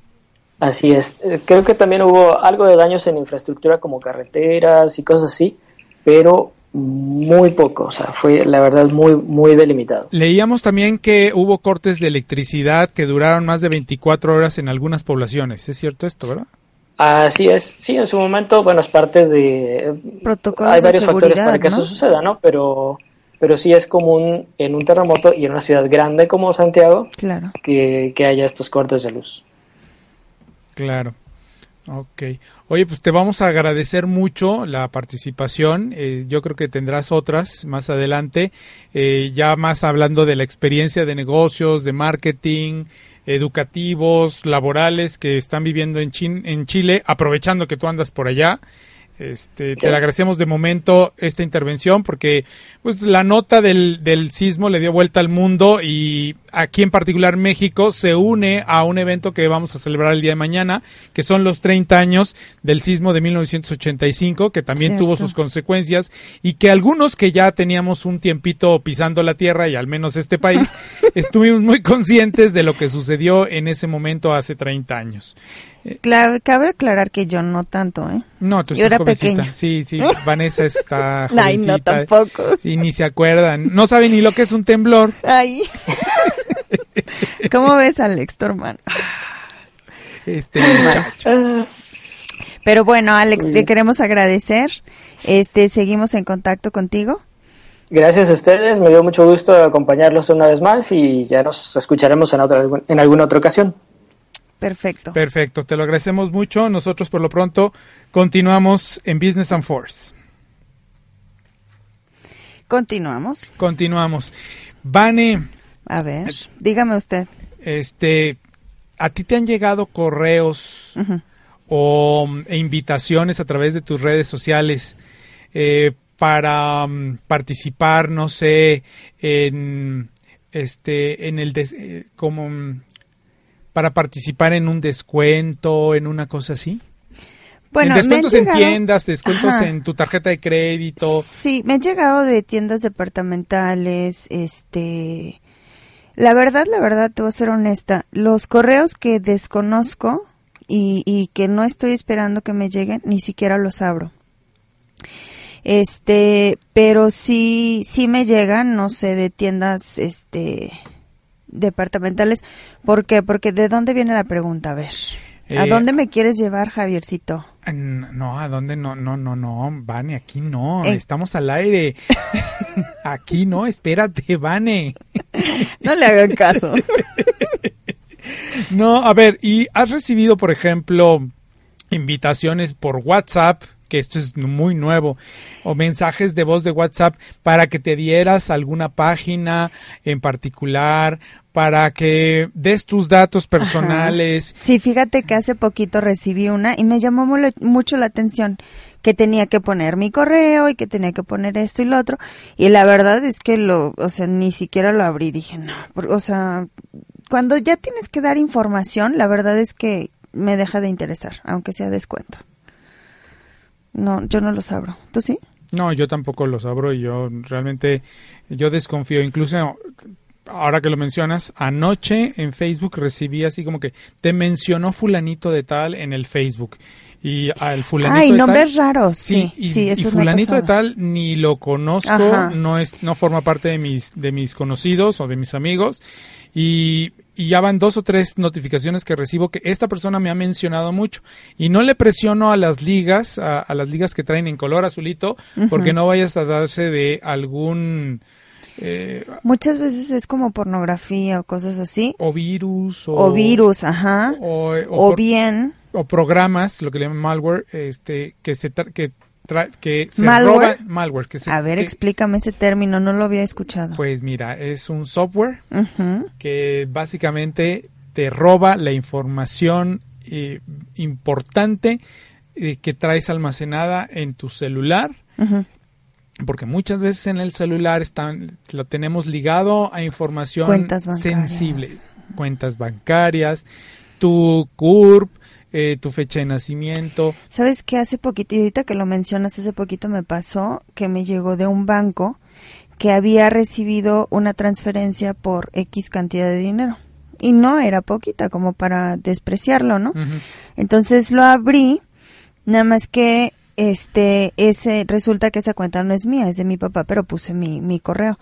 Así es. Creo que también hubo algo de daños en infraestructura como carreteras y cosas así, pero muy poco. O sea, fue la verdad muy, muy delimitado. Leíamos también que hubo cortes de electricidad que duraron más de 24 horas en algunas poblaciones. ¿Es cierto esto, verdad? Así es. Sí, en su momento, bueno, es parte de... Protocolos Hay de varios factores para que ¿no? eso suceda, ¿no? Pero, pero sí es común en un terremoto y en una ciudad grande como Santiago Claro. que, que haya estos cortes de luz. Claro. Ok. Oye, pues te vamos a agradecer mucho la participación. Eh, yo creo que tendrás otras más adelante, eh, ya más hablando de la experiencia de negocios, de marketing, educativos, laborales que están viviendo en, Chin- en Chile, aprovechando que tú andas por allá. Este, te le agradecemos de momento esta intervención porque pues la nota del, del sismo le dio vuelta al mundo y aquí en particular México se une a un evento que vamos a celebrar el día de mañana, que son los 30 años del sismo de 1985, que también Cierto. tuvo sus consecuencias y que algunos que ya teníamos un tiempito pisando la tierra y al menos este país, estuvimos muy conscientes de lo que sucedió en ese momento hace 30 años. Cla- cabe aclarar que yo no tanto, ¿eh? No, tú Yo estás era jovencita. pequeña. Sí, sí, Vanessa está Ay, no, tampoco. Sí, ni se acuerdan. No saben ni lo que es un temblor. Ay. ¿Cómo ves, Alex Torman? Este muchacho. Pero bueno, Alex, te queremos agradecer. Este, seguimos en contacto contigo. Gracias a ustedes, me dio mucho gusto acompañarlos una vez más y ya nos escucharemos en, otra, en alguna otra ocasión. Perfecto. Perfecto, te lo agradecemos mucho. Nosotros por lo pronto continuamos en Business and Force. Continuamos. Continuamos. Vane, A ver, dígame usted. este, ¿a ti te han llegado correos o mm, e invitaciones a través de tus redes sociales eh, para mm, participar, no sé, en este, en el des- eh, como mm, para participar en un descuento, en una cosa así? Bueno, en descuentos han en llegado- tiendas, descuentos Ajá. en tu tarjeta de crédito. Sí, me han llegado de tiendas departamentales, este... La verdad, la verdad, te voy a ser honesta, los correos que desconozco y, y que no estoy esperando que me lleguen, ni siquiera los abro. Este, pero sí, sí me llegan, no sé, de tiendas, este, departamentales. ¿Por qué? Porque ¿de dónde viene la pregunta? A ver. ¿A Eh, dónde me quieres llevar, Javiercito? No, ¿a dónde? No, no, no, no, Vane, aquí no, Eh. estamos al aire. aquí no, espérate, Vane. No le hagan caso. No, a ver, ¿y has recibido, por ejemplo, invitaciones por WhatsApp, que esto es muy nuevo, o mensajes de voz de WhatsApp para que te dieras alguna página en particular, para que des tus datos personales? Sí, fíjate que hace poquito recibí una y me llamó mucho la atención que tenía que poner mi correo y que tenía que poner esto y lo otro. Y la verdad es que lo, o sea, ni siquiera lo abrí. Dije, no, o sea, cuando ya tienes que dar información, la verdad es que me deja de interesar, aunque sea descuento. No, yo no los abro. ¿Tú sí? No, yo tampoco los abro y yo realmente, yo desconfío. Incluso ahora que lo mencionas, anoche en Facebook recibí así como que te mencionó fulanito de tal en el Facebook. Y al fulanito Ay, de nombres tal, raros, sí, y, sí, y eso me ha fulanito de tal ni lo conozco, Ajá. no es, no forma parte de mis, de mis conocidos o de mis amigos. Y, y ya van dos o tres notificaciones que recibo que esta persona me ha mencionado mucho. Y no le presiono a las ligas, a, a las ligas que traen en color azulito, porque no vayas a darse de algún eh, Muchas veces es como pornografía o cosas así. o virus o, O virus, ajá. o, O por- bien o programas, lo que le llaman malware, este, que se tra- que, que se Malware. roban malware, que se, A ver, que- explícame ese término, no lo había escuchado. pues mira, es un software que básicamente te roba la información eh, importante eh, que traes almacenada en tu celular, porque muchas veces en el celular están, lo tenemos ligado a información Cuentas sensible. cuentas bancarias, tu CURP, eh, tu fecha de nacimiento. ¿Sabes qué? Hace poquito, y ahorita que lo mencionas, hace poquito me pasó que me llegó de un banco que había recibido una transferencia por X cantidad de dinero. Y no era poquita, como para despreciarlo, ¿no? Entonces lo abrí, nada más que este, ese, resulta que esa cuenta no es mía, es de mi papá, pero puse mi, mi correo.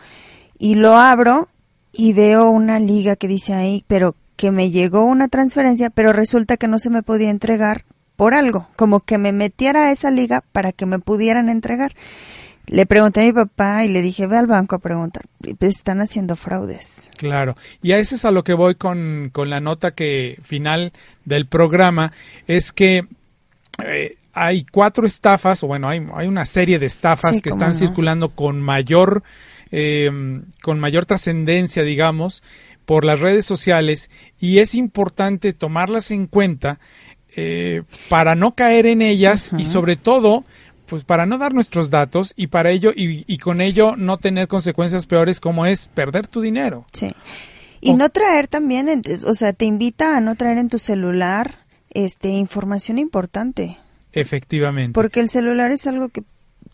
Y lo abro y veo una liga que dice ahí, pero que me llegó una transferencia, pero resulta que no se me podía entregar por algo, como que me metiera a esa liga para que me pudieran entregar. Le pregunté a mi papá y le dije, ve al banco a preguntar. Pues, están haciendo fraudes. Claro, y a eso es a lo que voy con, con la nota que final del programa, es que eh, hay cuatro estafas, o bueno, hay, hay una serie de estafas Sí, que están no. circulando con mayor, eh, con mayor trascendencia, digamos, por las redes sociales, y es importante tomarlas en cuenta eh, para no caer en ellas y sobre todo pues para no dar nuestros datos y para ello y, y con ello no tener consecuencias peores como es perder tu dinero. Sí. Y no traer también, o sea, te invita a no traer en tu celular este información importante, Efectivamente. porque el celular es algo que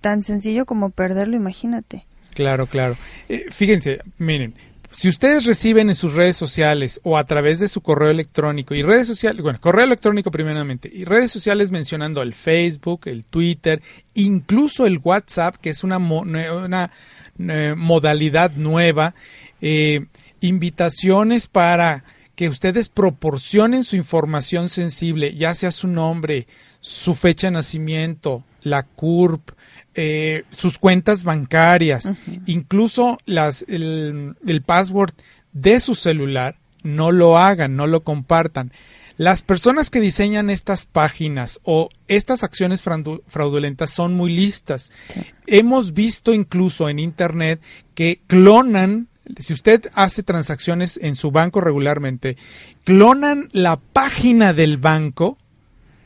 tan sencillo como perderlo, imagínate. Claro, claro. Eh, fíjense, miren, si ustedes reciben en sus redes sociales o a través de su correo electrónico y redes sociales, bueno, correo electrónico primeramente y redes sociales mencionando el Facebook, el Twitter, incluso el WhatsApp, que es una, eh, modalidad nueva, eh, invitaciones para que ustedes proporcionen su información sensible, ya sea su nombre, su fecha de nacimiento, la CURP, eh, sus cuentas bancarias, incluso las, el, el password de su celular, no lo hagan, no lo compartan. Las personas que diseñan estas páginas o estas acciones fraudu- fraudulentas son muy listas. Hemos visto incluso en Internet que clonan, si usted hace transacciones en su banco regularmente, clonan la página del banco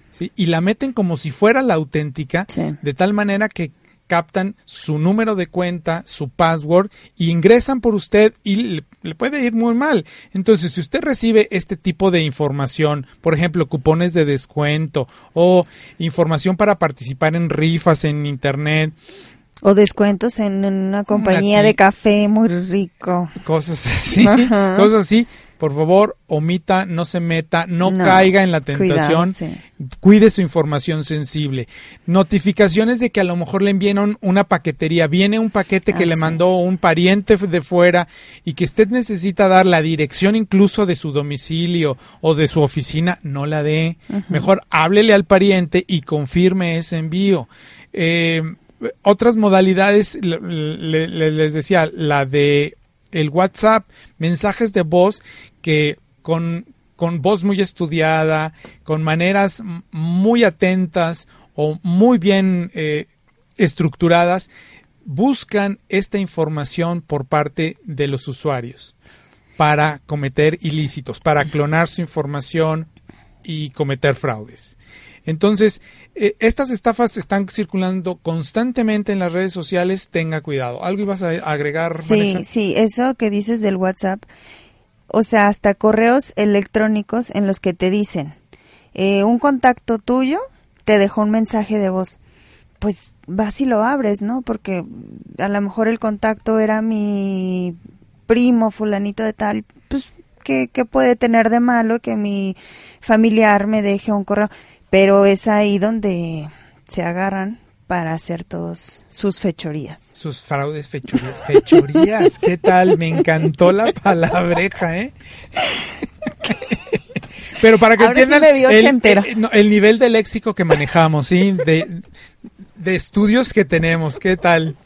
¿sí? y la meten como si fuera la auténtica, de tal manera que captan su número de cuenta, su password y ingresan por usted y le, le puede ir muy mal. Entonces, si usted recibe este tipo de información, por ejemplo, cupones de descuento o información para participar en rifas en internet, O descuentos en, en una compañía Aquí. de café muy rico. cosas así, Ajá. cosas así, por favor, omita, no se meta, no, No, caiga en la tentación, cuidado, sí. cuide su información sensible. Notificaciones de que a lo mejor le enviaron una paquetería, viene un paquete que Ah, le sí. mandó un pariente de fuera y que usted necesita dar la dirección incluso de su domicilio o de su oficina, no la dé. Mejor háblele al pariente y confirme ese envío. Eh, otras modalidades, le- le- le- les decía, la de el WhatsApp, mensajes de voz que con, con voz muy estudiada, con maneras muy atentas o muy bien eh, estructuradas, buscan esta información por parte de los usuarios para cometer ilícitos, para clonar su información y cometer fraudes. Entonces, eh, estas estafas están circulando constantemente en las redes sociales, tenga cuidado. ¿Algo ibas a agregar, Sí, Vanessa? sí, eso que dices del WhatsApp, o sea, hasta correos electrónicos en los que te dicen, eh, un contacto tuyo te dejó un mensaje de voz. Pues vas y lo abres, ¿no? Porque a lo mejor el contacto era mi primo, fulanito de tal, pues, ¿qué, qué puede tener de malo que mi familiar me deje un correo? Pero es ahí donde se agarran para hacer todos sus fechorías. Sus fraudes, fechorías. Fechorías, ¿qué tal? Me encantó la palabreja, ¿eh? Pero para que Ahora sí entiendan me vio el, no, el nivel de léxico que manejamos, ¿sí? De, de estudios que tenemos, ¿qué tal?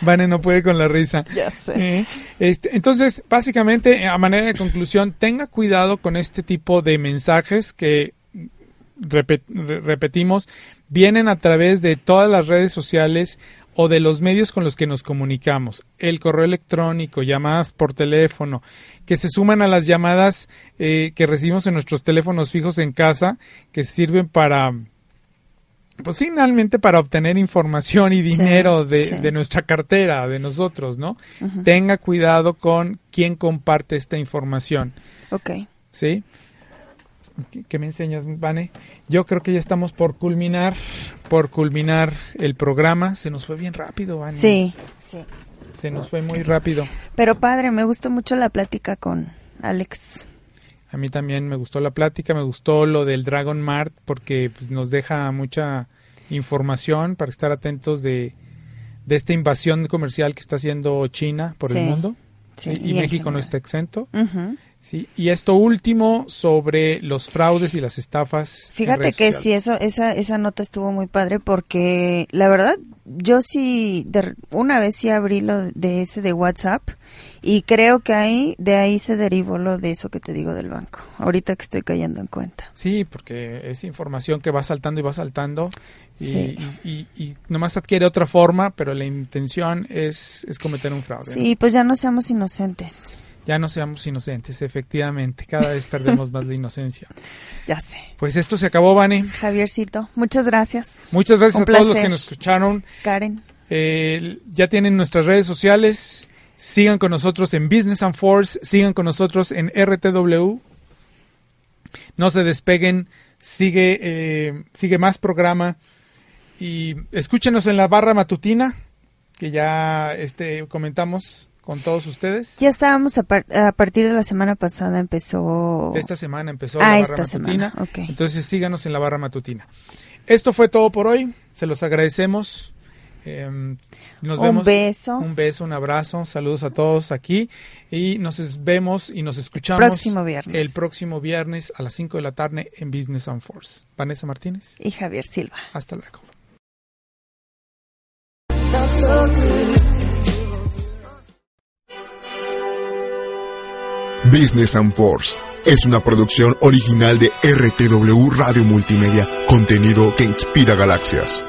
Vane no puede con la risa. Ya sé. Eh, este, entonces, básicamente, a manera de conclusión, tenga cuidado con este tipo de mensajes que, repet- re- repetimos, vienen a través de todas las redes sociales o de los medios con los que nos comunicamos. El correo electrónico, llamadas por teléfono, que se suman a las llamadas eh, que recibimos en nuestros teléfonos fijos en casa, que sirven para pues finalmente para obtener información y dinero de, sí. de nuestra cartera, de nosotros, ¿no? Tenga cuidado con quién comparte esta información, Ok. ¿sí? ¿Qué, qué me enseñas, Vane? Yo creo que ya estamos por culminar, por culminar el programa. Se nos fue bien rápido, Vane. Sí, sí. Se nos fue muy rápido. Pero padre, me gustó mucho la plática con Alex. A mí también me gustó la plática, me gustó lo del Dragon Mart porque pues, nos deja mucha información para estar atentos de, de esta invasión comercial que está haciendo China por Sí, el mundo. sí, y y México no está exento. Ujú. Sí, y esto último sobre los fraudes y las estafas. Fíjate que sociales. sí, eso, esa, esa nota estuvo muy padre porque la verdad, yo sí, de- una vez sí abrí lo de ese de WhatsApp y creo que ahí, de ahí se derivó lo de eso que te digo del banco. Ahorita que estoy cayendo en cuenta. Sí, porque es información que va saltando y va saltando y, Sí. y, y- y nomás adquiere otra forma, pero la intención es, es cometer un fraude. ¿no? Sí, pues ya no seamos inocentes. Ya no seamos inocentes, efectivamente. Cada vez perdemos más la inocencia. Ya sé. Pues esto se acabó, Vane. Javiercito, muchas gracias. Muchas gracias Un a todos los que nos escucharon. Karen. Eh, ya tienen nuestras redes sociales. Sigan con nosotros en Business and Force. Sigan con nosotros en RTW. No se despeguen. Sigue, eh, sigue más programa. Y escúchenos en la barra matutina, que ya este, comentamos con todos ustedes. Ya estábamos a, par- a partir de la semana pasada empezó. Esta semana empezó Ah, la esta barra matutina. semana. Entonces síganos en la barra matutina. Esto fue todo por hoy. Se los agradecemos. Eh, nos Un vemos. beso. Un beso, un abrazo. Saludos a todos aquí. Y nos vemos y nos escuchamos Próximo viernes. el próximo viernes a las 5 de la tarde en Business and Force. Vanessa Martínez. Y Javier Silva. Hasta luego. Business and Force es una producción original de RTW Radio Multimedia, contenido que inspira galaxias.